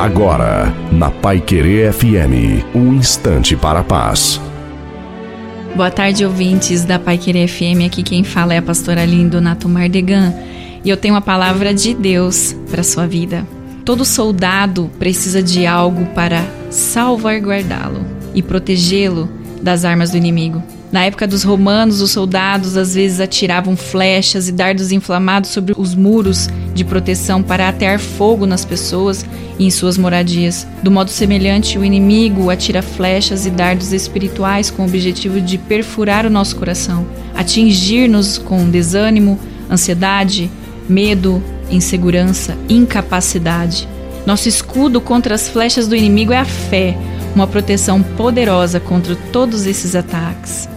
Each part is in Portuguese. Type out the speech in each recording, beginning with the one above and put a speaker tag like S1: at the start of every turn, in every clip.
S1: Agora, na Pai Querer FM, um instante para a paz.
S2: Boa tarde, ouvintes da Pai Querer FM. Aqui quem fala é a pastora Lindo Nato Mardegan e eu tenho a palavra de Deus para sua vida. Todo soldado precisa de algo para salvaguardá-lo e protegê-lo das armas do inimigo. Na época dos romanos, os soldados às vezes atiravam flechas e dardos inflamados sobre os muros de proteção para atear fogo nas pessoas e em suas moradias. Do modo semelhante, o inimigo atira flechas e dardos espirituais com o objetivo de perfurar o nosso coração, atingir-nos com desânimo, ansiedade, medo, insegurança, incapacidade. Nosso escudo contra as flechas do inimigo é a fé, uma proteção poderosa contra todos esses ataques.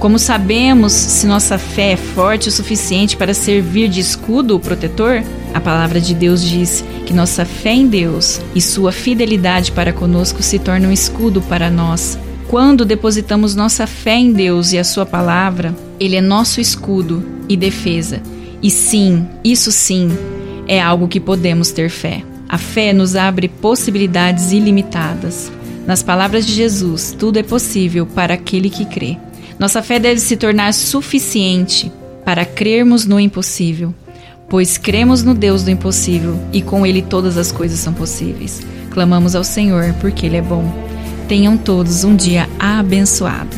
S2: Como sabemos se nossa fé é forte o suficiente para servir de escudo protetor? A palavra de Deus diz que nossa fé em Deus e sua fidelidade para conosco se torna um escudo para nós. Quando depositamos nossa fé em Deus e a sua palavra, ele é nosso escudo e defesa. E sim, isso sim, é algo que podemos ter fé. A fé nos abre possibilidades ilimitadas. Nas palavras de Jesus, tudo é possível para aquele que crê. Nossa fé deve se tornar suficiente para crermos no impossível, pois cremos no Deus do impossível e com Ele todas as coisas são possíveis. Clamamos ao Senhor porque Ele é bom. Tenham todos um dia abençoado.